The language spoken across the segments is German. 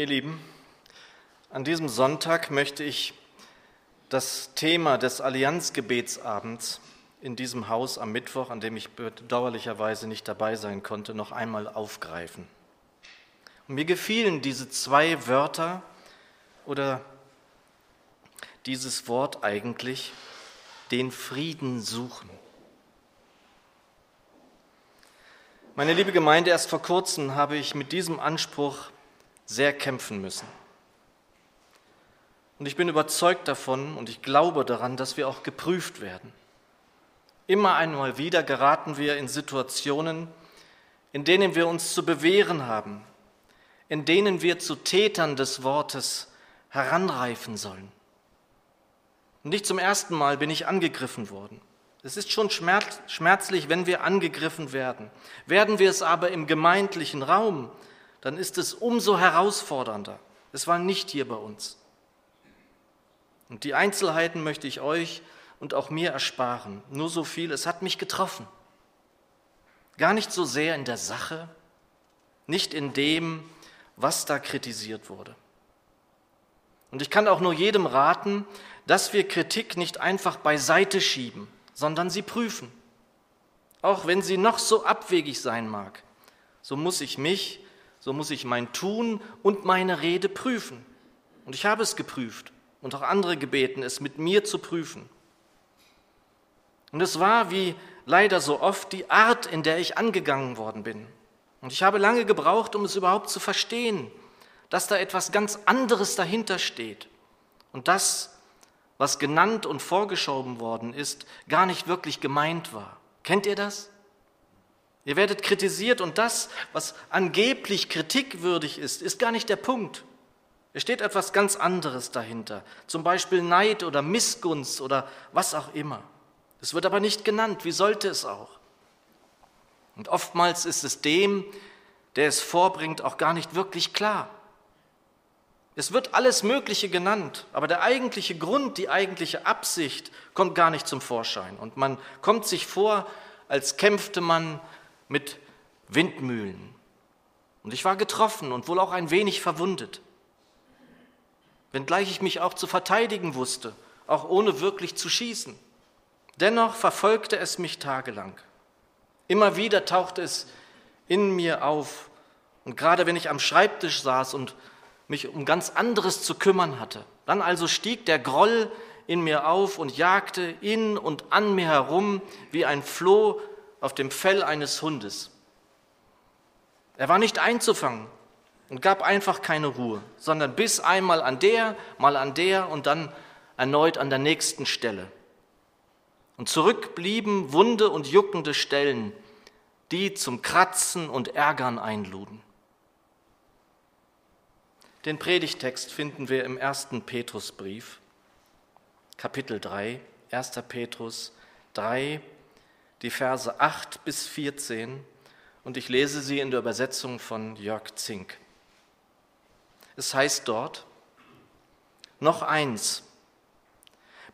Ihr Lieben, an diesem Sonntag möchte ich das Thema des Allianzgebetsabends in diesem Haus am Mittwoch, an dem ich bedauerlicherweise nicht dabei sein konnte, noch einmal aufgreifen. Und mir gefielen diese zwei Wörter oder dieses Wort eigentlich, den Frieden suchen. Meine liebe Gemeinde, erst vor kurzem habe ich mit diesem Anspruch sehr kämpfen müssen. Und ich bin überzeugt davon und ich glaube daran, dass wir auch geprüft werden. Immer einmal wieder geraten wir in Situationen, in denen wir uns zu bewähren haben, in denen wir zu Tätern des Wortes heranreifen sollen. Und nicht zum ersten Mal bin ich angegriffen worden. Es ist schon schmerzlich, wenn wir angegriffen werden. Werden wir es aber im gemeindlichen Raum, dann ist es umso herausfordernder. Es war nicht hier bei uns. Und die Einzelheiten möchte ich euch und auch mir ersparen. Nur so viel, es hat mich getroffen. Gar nicht so sehr in der Sache, nicht in dem, was da kritisiert wurde. Und ich kann auch nur jedem raten, dass wir Kritik nicht einfach beiseite schieben, sondern sie prüfen. Auch wenn sie noch so abwegig sein mag, so muss ich mich, so muss ich mein Tun und meine Rede prüfen. Und ich habe es geprüft und auch andere gebeten, es mit mir zu prüfen. Und es war, wie leider so oft, die Art, in der ich angegangen worden bin. Und ich habe lange gebraucht, um es überhaupt zu verstehen, dass da etwas ganz anderes dahinter steht. Und das was genannt und vorgeschoben worden ist, gar nicht wirklich gemeint war. Kennt ihr das? Ihr werdet kritisiert und das, was angeblich kritikwürdig ist, ist gar nicht der Punkt. Es steht etwas ganz anderes dahinter, zum Beispiel Neid oder Missgunst oder was auch immer. Es wird aber nicht genannt, wie sollte es auch? Und oftmals ist es dem, der es vorbringt, auch gar nicht wirklich klar. Es wird alles Mögliche genannt, aber der eigentliche Grund, die eigentliche Absicht kommt gar nicht zum Vorschein. Und man kommt sich vor, als kämpfte man mit Windmühlen. Und ich war getroffen und wohl auch ein wenig verwundet. Wenngleich ich mich auch zu verteidigen wusste, auch ohne wirklich zu schießen. Dennoch verfolgte es mich tagelang. Immer wieder tauchte es in mir auf. Und gerade wenn ich am Schreibtisch saß und mich um ganz anderes zu kümmern hatte. Dann also stieg der Groll in mir auf und jagte in und an mir herum wie ein Floh auf dem Fell eines Hundes. Er war nicht einzufangen und gab einfach keine Ruhe, sondern biss einmal an der, mal an der und dann erneut an der nächsten Stelle. Und zurück blieben wunde und juckende Stellen, die zum Kratzen und Ärgern einluden. Den Predigtext finden wir im ersten Petrusbrief, Kapitel 3, 1. Petrus 3, die Verse 8 bis 14 und ich lese sie in der Übersetzung von Jörg Zink. Es heißt dort, noch eins,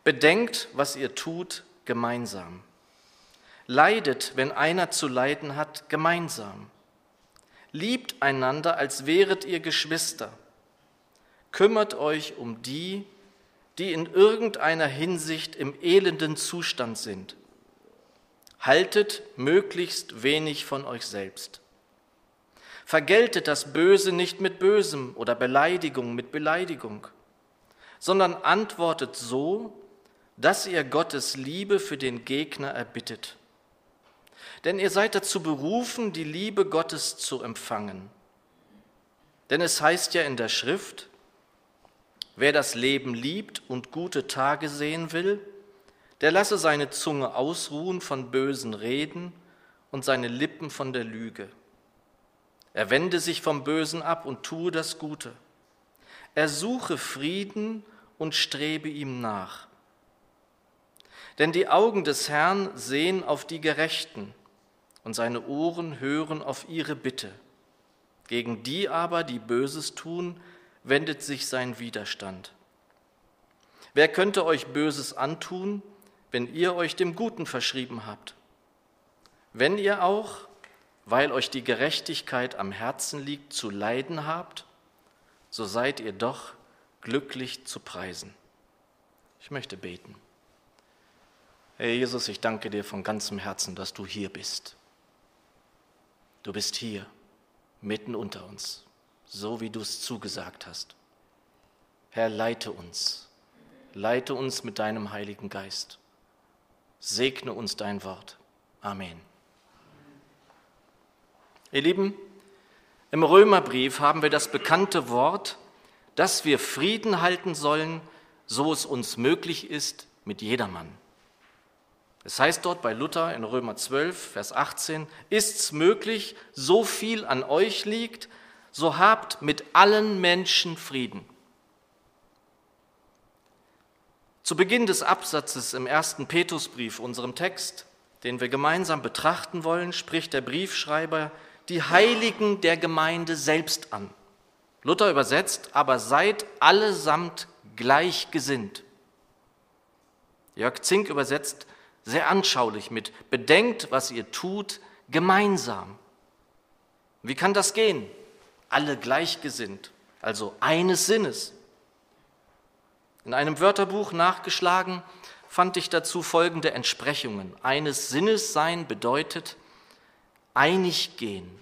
bedenkt, was ihr tut, gemeinsam. Leidet, wenn einer zu leiden hat, gemeinsam. Liebt einander, als wäret ihr Geschwister kümmert euch um die, die in irgendeiner Hinsicht im elenden Zustand sind. Haltet möglichst wenig von euch selbst. Vergeltet das Böse nicht mit Bösem oder Beleidigung mit Beleidigung, sondern antwortet so, dass ihr Gottes Liebe für den Gegner erbittet. Denn ihr seid dazu berufen, die Liebe Gottes zu empfangen. Denn es heißt ja in der Schrift, Wer das Leben liebt und gute Tage sehen will, der lasse seine Zunge ausruhen von bösen Reden und seine Lippen von der Lüge. Er wende sich vom Bösen ab und tue das Gute. Er suche Frieden und strebe ihm nach. Denn die Augen des Herrn sehen auf die Gerechten und seine Ohren hören auf ihre Bitte. Gegen die aber, die Böses tun, wendet sich sein Widerstand. Wer könnte euch Böses antun, wenn ihr euch dem Guten verschrieben habt? Wenn ihr auch, weil euch die Gerechtigkeit am Herzen liegt, zu leiden habt, so seid ihr doch glücklich zu preisen. Ich möchte beten. Herr Jesus, ich danke dir von ganzem Herzen, dass du hier bist. Du bist hier, mitten unter uns, so wie du es zugesagt hast. Herr, leite uns, leite uns mit deinem Heiligen Geist. Segne uns dein Wort. Amen. Ihr Lieben, im Römerbrief haben wir das bekannte Wort, dass wir Frieden halten sollen, so es uns möglich ist, mit jedermann. Es heißt dort bei Luther in Römer 12, Vers 18, ist's möglich, so viel an euch liegt, so habt mit allen Menschen Frieden. Zu Beginn des Absatzes im ersten Petrusbrief, unserem Text, den wir gemeinsam betrachten wollen, spricht der Briefschreiber die Heiligen der Gemeinde selbst an. Luther übersetzt, aber seid allesamt gleichgesinnt. Jörg Zink übersetzt sehr anschaulich mit bedenkt, was ihr tut, gemeinsam. Wie kann das gehen? Alle gleichgesinnt, also eines Sinnes. In einem Wörterbuch nachgeschlagen fand ich dazu folgende Entsprechungen. Eines Sinnes sein bedeutet einig gehen,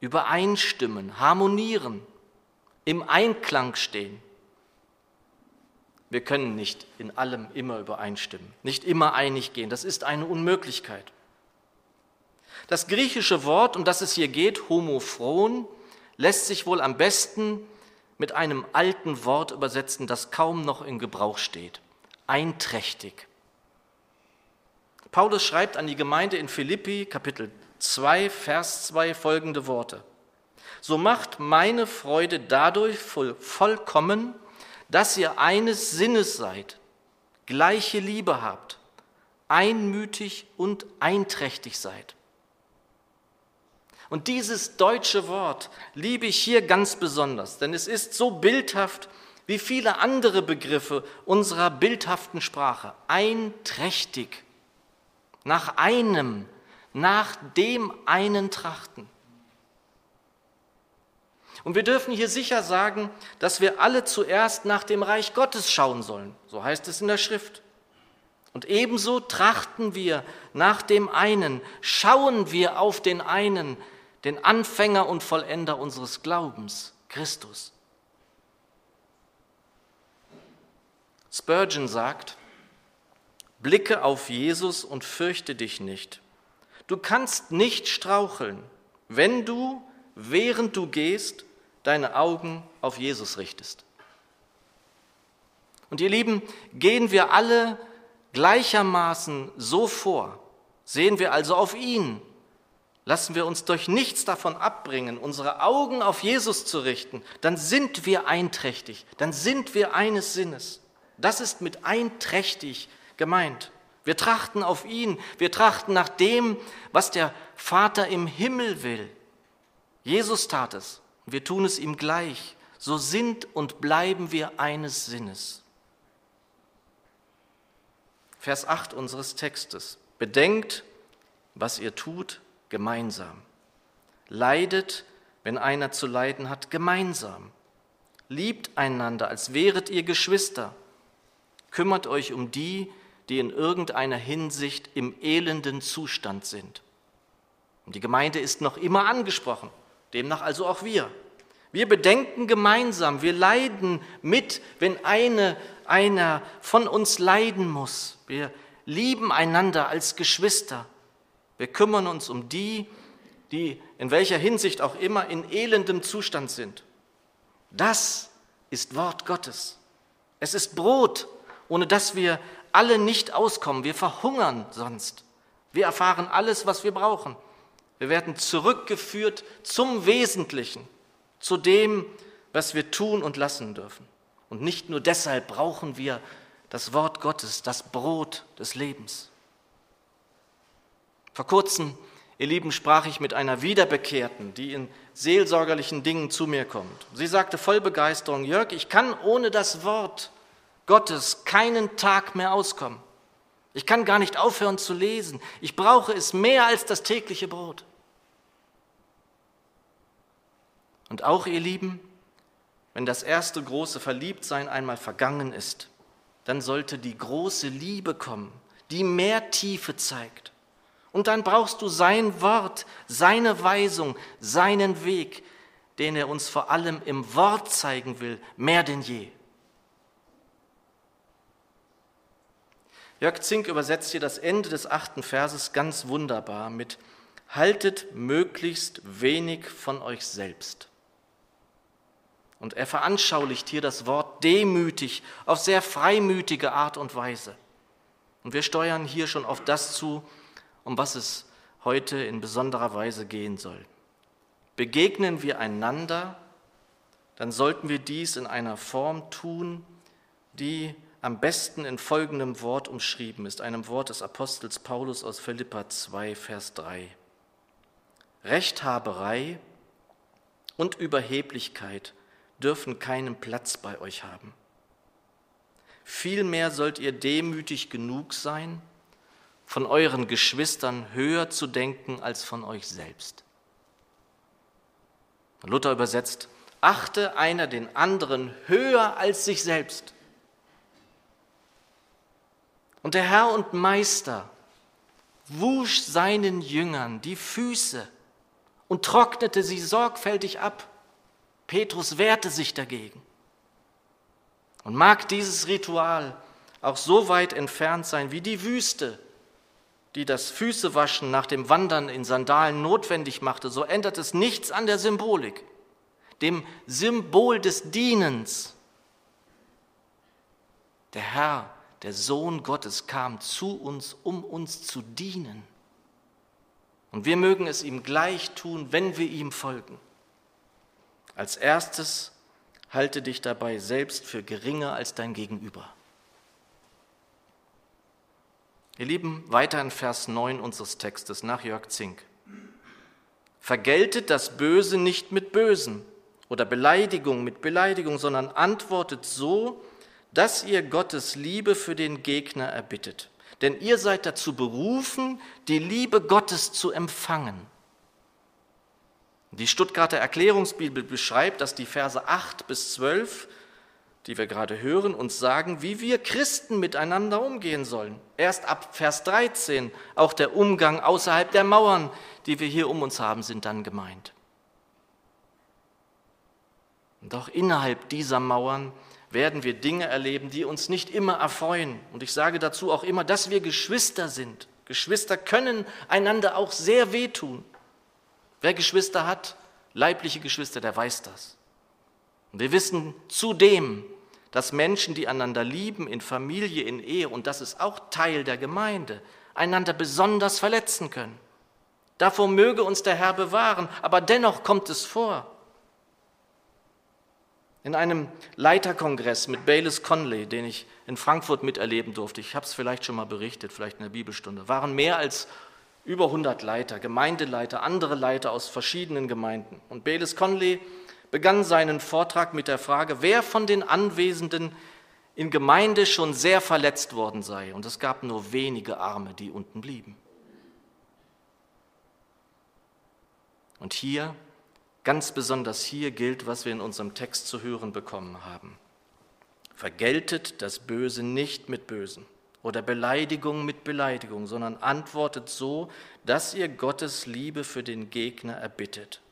übereinstimmen, harmonieren, im Einklang stehen. Wir können nicht in allem immer übereinstimmen, nicht immer einig gehen. Das ist eine Unmöglichkeit. Das griechische Wort, um das es hier geht, homophron, lässt sich wohl am besten mit einem alten Wort übersetzen, das kaum noch in Gebrauch steht. Einträchtig. Paulus schreibt an die Gemeinde in Philippi, Kapitel 2, Vers 2 folgende Worte. So macht meine Freude dadurch voll, vollkommen, dass ihr eines Sinnes seid, gleiche Liebe habt, einmütig und einträchtig seid. Und dieses deutsche Wort liebe ich hier ganz besonders, denn es ist so bildhaft wie viele andere Begriffe unserer bildhaften Sprache. Einträchtig, nach einem, nach dem einen trachten. Und wir dürfen hier sicher sagen, dass wir alle zuerst nach dem Reich Gottes schauen sollen. So heißt es in der Schrift. Und ebenso trachten wir nach dem einen, schauen wir auf den einen, den Anfänger und Vollender unseres Glaubens, Christus. Spurgeon sagt, blicke auf Jesus und fürchte dich nicht. Du kannst nicht straucheln, wenn du, während du gehst, deine Augen auf Jesus richtest. Und ihr Lieben, gehen wir alle gleichermaßen so vor, sehen wir also auf ihn, lassen wir uns durch nichts davon abbringen, unsere Augen auf Jesus zu richten, dann sind wir einträchtig, dann sind wir eines Sinnes. Das ist mit einträchtig gemeint. Wir trachten auf ihn, wir trachten nach dem, was der Vater im Himmel will. Jesus tat es, wir tun es ihm gleich. So sind und bleiben wir eines Sinnes. Vers 8 unseres Textes. Bedenkt, was ihr tut, gemeinsam. Leidet, wenn einer zu leiden hat, gemeinsam. Liebt einander, als wäret ihr Geschwister. Kümmert euch um die, die in irgendeiner Hinsicht im elenden Zustand sind. Und die Gemeinde ist noch immer angesprochen, demnach also auch wir. Wir bedenken gemeinsam, wir leiden mit, wenn eine, einer von uns leiden muss. Wir lieben einander als Geschwister. Wir kümmern uns um die, die in welcher Hinsicht auch immer in elendem Zustand sind. Das ist Wort Gottes. Es ist Brot, ohne das wir alle nicht auskommen. Wir verhungern sonst. Wir erfahren alles, was wir brauchen. Wir werden zurückgeführt zum Wesentlichen, zu dem, was wir tun und lassen dürfen. Und nicht nur deshalb brauchen wir das Wort Gottes, das Brot des Lebens. Vor kurzem, ihr Lieben, sprach ich mit einer Wiederbekehrten, die in seelsorgerlichen Dingen zu mir kommt. Sie sagte voll Begeisterung, Jörg, ich kann ohne das Wort Gottes keinen Tag mehr auskommen. Ich kann gar nicht aufhören zu lesen. Ich brauche es mehr als das tägliche Brot. Und auch, ihr Lieben, wenn das erste große Verliebtsein einmal vergangen ist, dann sollte die große Liebe kommen, die mehr Tiefe zeigt. Und dann brauchst du sein Wort, seine Weisung, seinen Weg, den er uns vor allem im Wort zeigen will, mehr denn je. Jörg Zink übersetzt hier das Ende des achten Verses ganz wunderbar mit Haltet möglichst wenig von euch selbst. Und er veranschaulicht hier das Wort demütig auf sehr freimütige Art und Weise. Und wir steuern hier schon auf das zu, um was es heute in besonderer Weise gehen soll. Begegnen wir einander, dann sollten wir dies in einer Form tun, die am besten in folgendem Wort umschrieben ist, einem Wort des Apostels Paulus aus Philippa 2, Vers 3. Rechthaberei und Überheblichkeit dürfen keinen Platz bei euch haben. Vielmehr sollt ihr demütig genug sein, von euren Geschwistern höher zu denken als von euch selbst. Luther übersetzt, achte einer den anderen höher als sich selbst. Und der Herr und Meister wusch seinen Jüngern die Füße und trocknete sie sorgfältig ab. Petrus wehrte sich dagegen. Und mag dieses Ritual auch so weit entfernt sein wie die Wüste, die das Füßewaschen nach dem Wandern in Sandalen notwendig machte, so ändert es nichts an der Symbolik, dem Symbol des Dienens. Der Herr, der Sohn Gottes, kam zu uns, um uns zu dienen. Und wir mögen es ihm gleich tun, wenn wir ihm folgen. Als erstes halte dich dabei selbst für geringer als dein Gegenüber. Ihr Lieben, weiter in Vers 9 unseres Textes nach Jörg Zink. Vergeltet das Böse nicht mit Bösen oder Beleidigung mit Beleidigung, sondern antwortet so, dass ihr Gottes Liebe für den Gegner erbittet. Denn ihr seid dazu berufen, die Liebe Gottes zu empfangen. Die Stuttgarter Erklärungsbibel beschreibt, dass die Verse 8 bis 12, die wir gerade hören, uns sagen, wie wir Christen miteinander umgehen sollen. Erst ab Vers 13, auch der Umgang außerhalb der Mauern, die wir hier um uns haben, sind dann gemeint. Und auch innerhalb dieser Mauern werden wir Dinge erleben, die uns nicht immer erfreuen. Und ich sage dazu auch immer, dass wir Geschwister sind. Geschwister können einander auch sehr wehtun. Wer Geschwister hat, leibliche Geschwister, der weiß das. Und wir wissen zudem, dass Menschen, die einander lieben, in Familie, in Ehe, und das ist auch Teil der Gemeinde, einander besonders verletzen können. Davor möge uns der Herr bewahren, aber dennoch kommt es vor. In einem Leiterkongress mit Baylis Conley, den ich in Frankfurt miterleben durfte, ich habe es vielleicht schon mal berichtet, vielleicht in der Bibelstunde, waren mehr als über 100 Leiter, Gemeindeleiter, andere Leiter aus verschiedenen Gemeinden. Und Baylis Conley begann seinen Vortrag mit der Frage, wer von den Anwesenden in Gemeinde schon sehr verletzt worden sei. Und es gab nur wenige Arme, die unten blieben. Und hier Ganz besonders hier gilt, was wir in unserem Text zu hören bekommen haben. Vergeltet das Böse nicht mit Bösen oder Beleidigung mit Beleidigung, sondern antwortet so, dass ihr Gottes Liebe für den Gegner erbittet.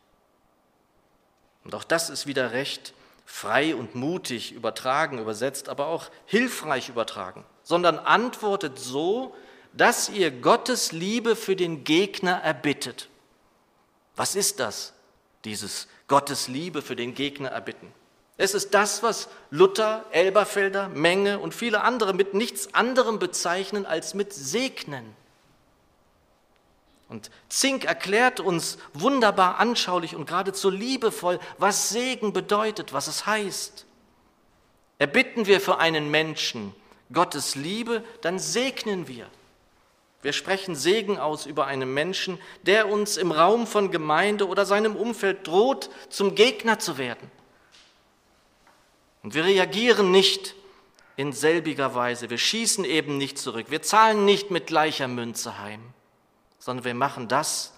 Und auch das ist wieder recht frei und mutig übertragen, übersetzt, aber auch hilfreich übertragen, sondern antwortet so, dass ihr Gottes Liebe für den Gegner erbittet. Was ist das? dieses Gottes Liebe für den Gegner erbitten. Es ist das, was Luther, Elberfelder, Menge und viele andere mit nichts anderem bezeichnen als mit Segnen. Und Zink erklärt uns wunderbar anschaulich und geradezu liebevoll, was Segen bedeutet, was es heißt. Erbitten wir für einen Menschen Gottes Liebe, dann segnen wir. Wir sprechen Segen aus über einen Menschen, der uns im Raum von Gemeinde oder seinem Umfeld droht, zum Gegner zu werden. Und wir reagieren nicht in selbiger Weise. Wir schießen eben nicht zurück. Wir zahlen nicht mit gleicher Münze heim, sondern wir machen das,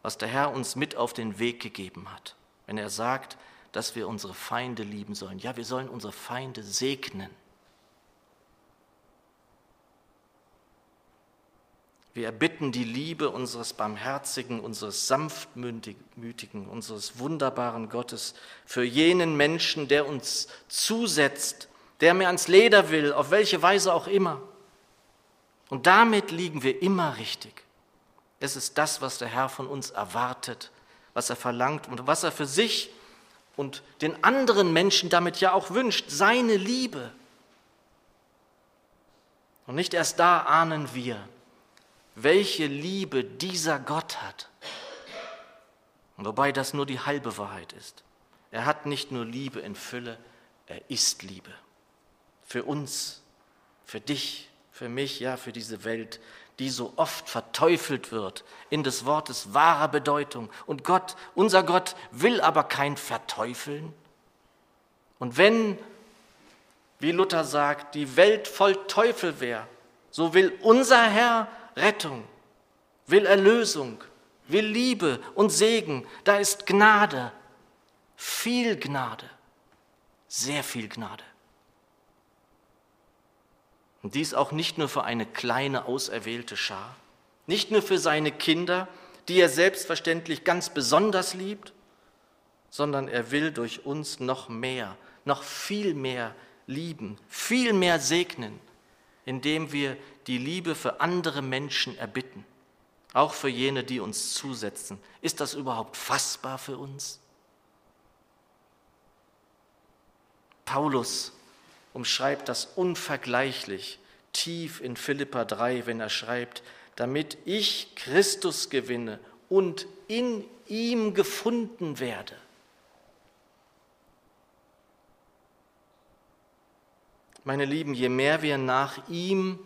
was der Herr uns mit auf den Weg gegeben hat. Wenn er sagt, dass wir unsere Feinde lieben sollen. Ja, wir sollen unsere Feinde segnen. Wir erbitten die Liebe unseres Barmherzigen, unseres Sanftmütigen, unseres wunderbaren Gottes für jenen Menschen, der uns zusetzt, der mir ans Leder will, auf welche Weise auch immer. Und damit liegen wir immer richtig. Es ist das, was der Herr von uns erwartet, was er verlangt und was er für sich und den anderen Menschen damit ja auch wünscht, seine Liebe. Und nicht erst da ahnen wir, welche Liebe dieser Gott hat. Wobei das nur die halbe Wahrheit ist. Er hat nicht nur Liebe in Fülle, er ist Liebe. Für uns, für dich, für mich, ja, für diese Welt, die so oft verteufelt wird in des Wortes wahrer Bedeutung. Und Gott, unser Gott, will aber kein Verteufeln. Und wenn, wie Luther sagt, die Welt voll Teufel wäre, so will unser Herr Rettung, will Erlösung, will Liebe und Segen. Da ist Gnade, viel Gnade, sehr viel Gnade. Und dies auch nicht nur für eine kleine auserwählte Schar, nicht nur für seine Kinder, die er selbstverständlich ganz besonders liebt, sondern er will durch uns noch mehr, noch viel mehr lieben, viel mehr segnen, indem wir die Liebe für andere Menschen erbitten, auch für jene, die uns zusetzen. Ist das überhaupt fassbar für uns? Paulus umschreibt das unvergleichlich tief in Philippa 3, wenn er schreibt, damit ich Christus gewinne und in ihm gefunden werde. Meine Lieben, je mehr wir nach ihm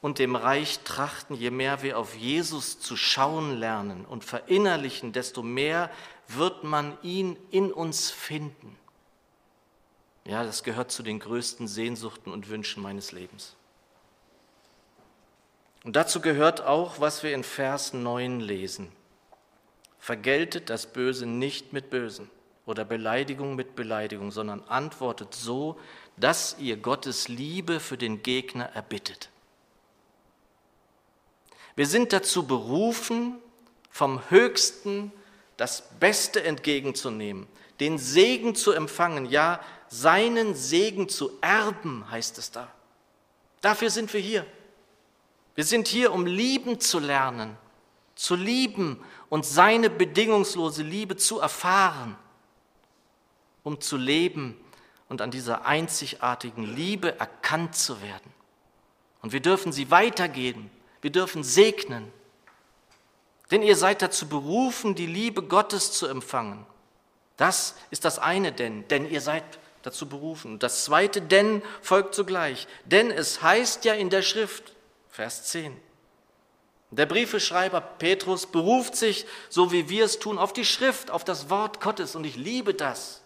und dem Reich trachten, je mehr wir auf Jesus zu schauen lernen und verinnerlichen, desto mehr wird man ihn in uns finden. Ja, das gehört zu den größten Sehnsuchten und Wünschen meines Lebens. Und dazu gehört auch, was wir in Vers 9 lesen. Vergeltet das Böse nicht mit Bösen oder Beleidigung mit Beleidigung, sondern antwortet so, dass ihr Gottes Liebe für den Gegner erbittet. Wir sind dazu berufen, vom Höchsten das Beste entgegenzunehmen, den Segen zu empfangen, ja, seinen Segen zu erben, heißt es da. Dafür sind wir hier. Wir sind hier, um lieben zu lernen, zu lieben und seine bedingungslose Liebe zu erfahren, um zu leben und an dieser einzigartigen Liebe erkannt zu werden. Und wir dürfen sie weitergeben wir dürfen segnen. Denn ihr seid dazu berufen, die Liebe Gottes zu empfangen. Das ist das eine denn, denn ihr seid dazu berufen. Das zweite denn folgt zugleich. Denn es heißt ja in der Schrift, Vers 10. Der Briefeschreiber Petrus beruft sich, so wie wir es tun, auf die Schrift, auf das Wort Gottes und ich liebe das.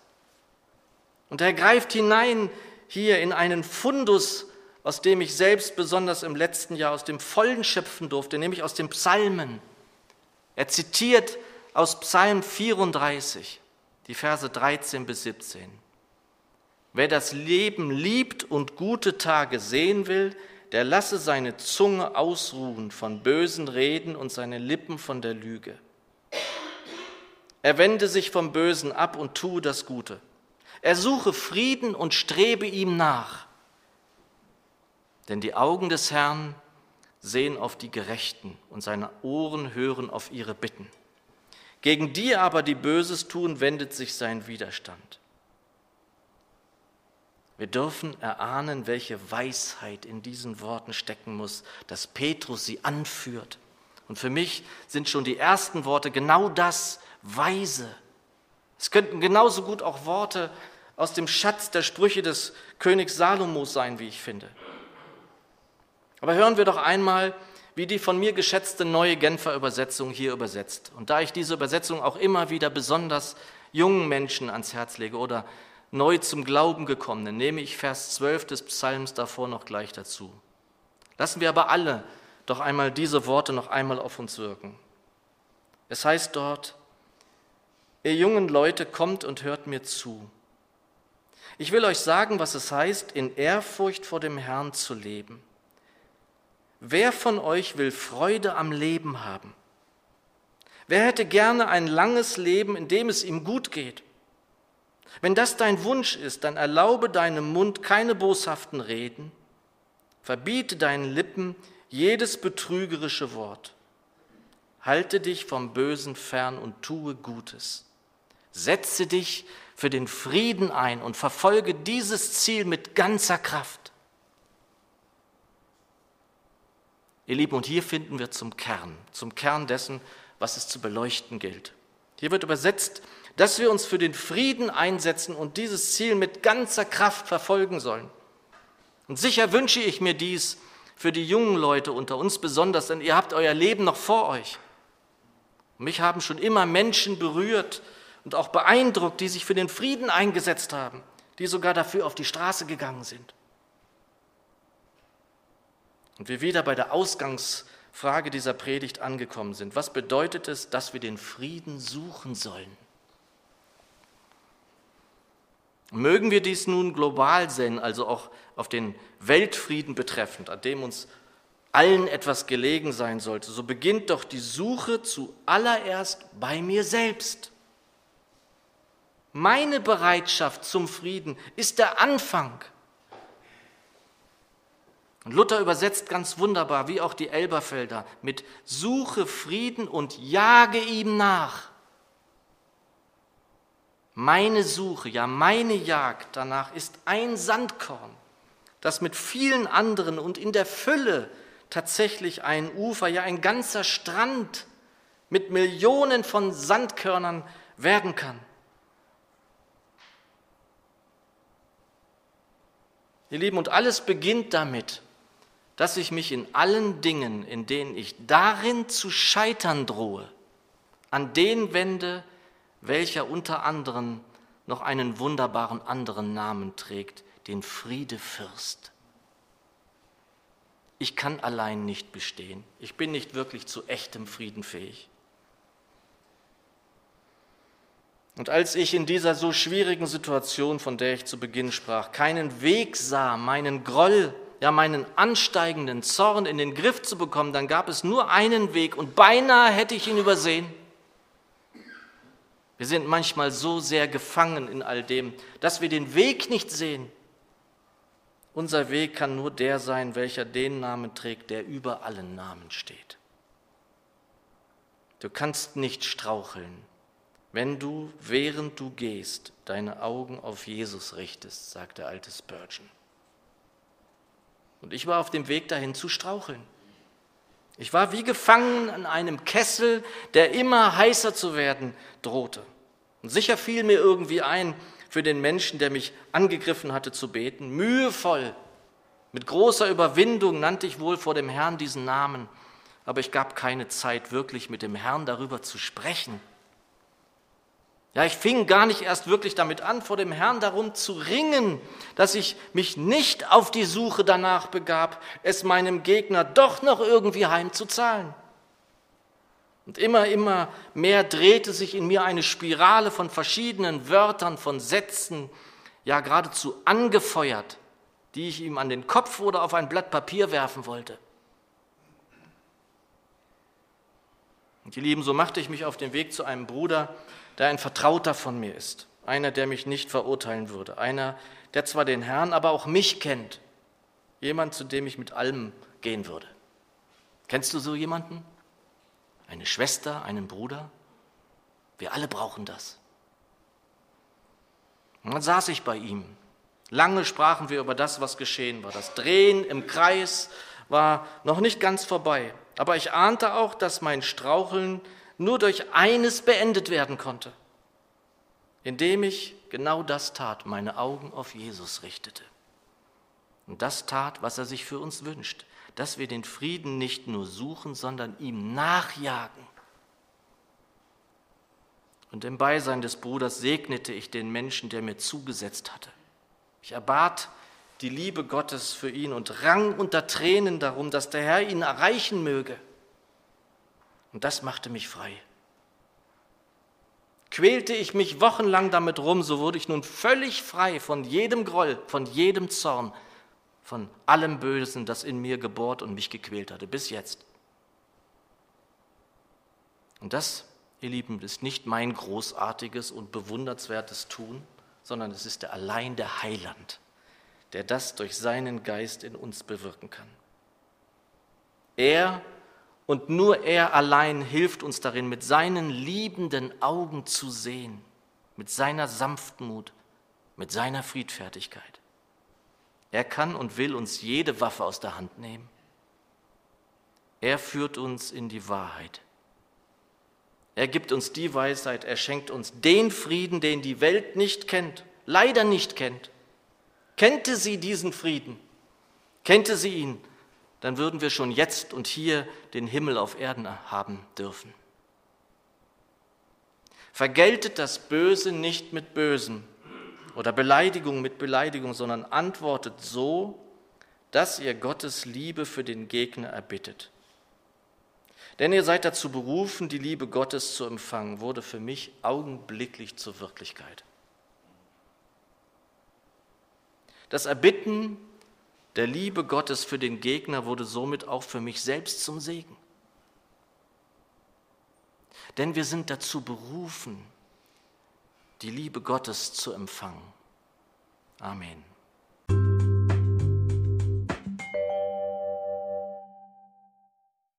Und er greift hinein hier in einen Fundus aus dem ich selbst besonders im letzten Jahr aus dem Vollen schöpfen durfte, nämlich aus den Psalmen. Er zitiert aus Psalm 34, die Verse 13 bis 17. Wer das Leben liebt und gute Tage sehen will, der lasse seine Zunge ausruhen von bösen Reden und seine Lippen von der Lüge. Er wende sich vom Bösen ab und tue das Gute. Er suche Frieden und strebe ihm nach. Denn die Augen des Herrn sehen auf die Gerechten und seine Ohren hören auf ihre Bitten. Gegen die aber, die Böses tun, wendet sich sein Widerstand. Wir dürfen erahnen, welche Weisheit in diesen Worten stecken muss, dass Petrus sie anführt. Und für mich sind schon die ersten Worte genau das, weise. Es könnten genauso gut auch Worte aus dem Schatz der Sprüche des Königs Salomos sein, wie ich finde. Aber hören wir doch einmal, wie die von mir geschätzte neue Genfer Übersetzung hier übersetzt. Und da ich diese Übersetzung auch immer wieder besonders jungen Menschen ans Herz lege oder neu zum Glauben gekommenen, nehme ich Vers 12 des Psalms davor noch gleich dazu. Lassen wir aber alle doch einmal diese Worte noch einmal auf uns wirken. Es heißt dort, ihr jungen Leute, kommt und hört mir zu. Ich will euch sagen, was es heißt, in Ehrfurcht vor dem Herrn zu leben. Wer von euch will Freude am Leben haben? Wer hätte gerne ein langes Leben, in dem es ihm gut geht? Wenn das dein Wunsch ist, dann erlaube deinem Mund keine boshaften Reden, verbiete deinen Lippen jedes betrügerische Wort. Halte dich vom Bösen fern und tue Gutes. Setze dich für den Frieden ein und verfolge dieses Ziel mit ganzer Kraft. Ihr Lieben, und hier finden wir zum Kern, zum Kern dessen, was es zu beleuchten gilt. Hier wird übersetzt, dass wir uns für den Frieden einsetzen und dieses Ziel mit ganzer Kraft verfolgen sollen. Und sicher wünsche ich mir dies für die jungen Leute unter uns besonders, denn ihr habt euer Leben noch vor euch. Mich haben schon immer Menschen berührt und auch beeindruckt, die sich für den Frieden eingesetzt haben, die sogar dafür auf die Straße gegangen sind. Und wir wieder bei der Ausgangsfrage dieser Predigt angekommen sind. Was bedeutet es, dass wir den Frieden suchen sollen? Mögen wir dies nun global sehen, also auch auf den Weltfrieden betreffend, an dem uns allen etwas gelegen sein sollte, so beginnt doch die Suche zuallererst bei mir selbst. Meine Bereitschaft zum Frieden ist der Anfang. Und Luther übersetzt ganz wunderbar, wie auch die Elberfelder, mit Suche Frieden und jage ihm nach. Meine Suche, ja meine Jagd danach ist ein Sandkorn, das mit vielen anderen und in der Fülle tatsächlich ein Ufer, ja ein ganzer Strand mit Millionen von Sandkörnern werden kann. Ihr Lieben, und alles beginnt damit, dass ich mich in allen Dingen, in denen ich darin zu scheitern drohe, an den wende, welcher unter anderem noch einen wunderbaren anderen Namen trägt, den Friedefürst. Ich kann allein nicht bestehen. Ich bin nicht wirklich zu echtem Frieden fähig. Und als ich in dieser so schwierigen Situation, von der ich zu Beginn sprach, keinen Weg sah, meinen Groll, ja meinen ansteigenden Zorn in den Griff zu bekommen, dann gab es nur einen Weg und beinahe hätte ich ihn übersehen. Wir sind manchmal so sehr gefangen in all dem, dass wir den Weg nicht sehen. Unser Weg kann nur der sein, welcher den Namen trägt, der über allen Namen steht. Du kannst nicht straucheln, wenn du, während du gehst, deine Augen auf Jesus richtest, sagt der alte Spurgeon. Und ich war auf dem Weg dahin zu straucheln. Ich war wie gefangen an einem Kessel, der immer heißer zu werden drohte. Und sicher fiel mir irgendwie ein, für den Menschen, der mich angegriffen hatte, zu beten. Mühevoll, mit großer Überwindung nannte ich wohl vor dem Herrn diesen Namen, aber ich gab keine Zeit, wirklich mit dem Herrn darüber zu sprechen. Ja, ich fing gar nicht erst wirklich damit an, vor dem Herrn darum zu ringen, dass ich mich nicht auf die Suche danach begab, es meinem Gegner doch noch irgendwie heimzuzahlen. Und immer, immer mehr drehte sich in mir eine Spirale von verschiedenen Wörtern, von Sätzen, ja geradezu angefeuert, die ich ihm an den Kopf oder auf ein Blatt Papier werfen wollte. Und ihr Lieben, so machte ich mich auf den Weg zu einem Bruder, der ein Vertrauter von mir ist, einer, der mich nicht verurteilen würde, einer, der zwar den Herrn, aber auch mich kennt, jemand, zu dem ich mit allem gehen würde. Kennst du so jemanden? Eine Schwester, einen Bruder? Wir alle brauchen das. Und dann saß ich bei ihm. Lange sprachen wir über das, was geschehen war. Das Drehen im Kreis war noch nicht ganz vorbei. Aber ich ahnte auch, dass mein Straucheln nur durch eines beendet werden konnte, indem ich genau das tat, meine Augen auf Jesus richtete. Und das tat, was er sich für uns wünscht, dass wir den Frieden nicht nur suchen, sondern ihm nachjagen. Und im Beisein des Bruders segnete ich den Menschen, der mir zugesetzt hatte. Ich erbat die Liebe Gottes für ihn und rang unter Tränen darum, dass der Herr ihn erreichen möge. Und das machte mich frei. Quälte ich mich wochenlang damit rum, so wurde ich nun völlig frei von jedem Groll, von jedem Zorn, von allem Bösen, das in mir gebohrt und mich gequält hatte, bis jetzt. Und das, ihr Lieben, ist nicht mein großartiges und bewundernswertes Tun, sondern es ist der allein der Heiland, der das durch seinen Geist in uns bewirken kann. Er und nur er allein hilft uns darin, mit seinen liebenden Augen zu sehen, mit seiner Sanftmut, mit seiner Friedfertigkeit. Er kann und will uns jede Waffe aus der Hand nehmen. Er führt uns in die Wahrheit. Er gibt uns die Weisheit, er schenkt uns den Frieden, den die Welt nicht kennt, leider nicht kennt. Kennte sie diesen Frieden? Kennte sie ihn? Dann würden wir schon jetzt und hier den Himmel auf Erden haben dürfen. Vergeltet das Böse nicht mit Bösem oder Beleidigung mit Beleidigung, sondern antwortet so, dass ihr Gottes Liebe für den Gegner erbittet. Denn ihr seid dazu berufen, die Liebe Gottes zu empfangen, wurde für mich augenblicklich zur Wirklichkeit. Das Erbitten der Liebe Gottes für den Gegner wurde somit auch für mich selbst zum Segen. Denn wir sind dazu berufen, die Liebe Gottes zu empfangen. Amen.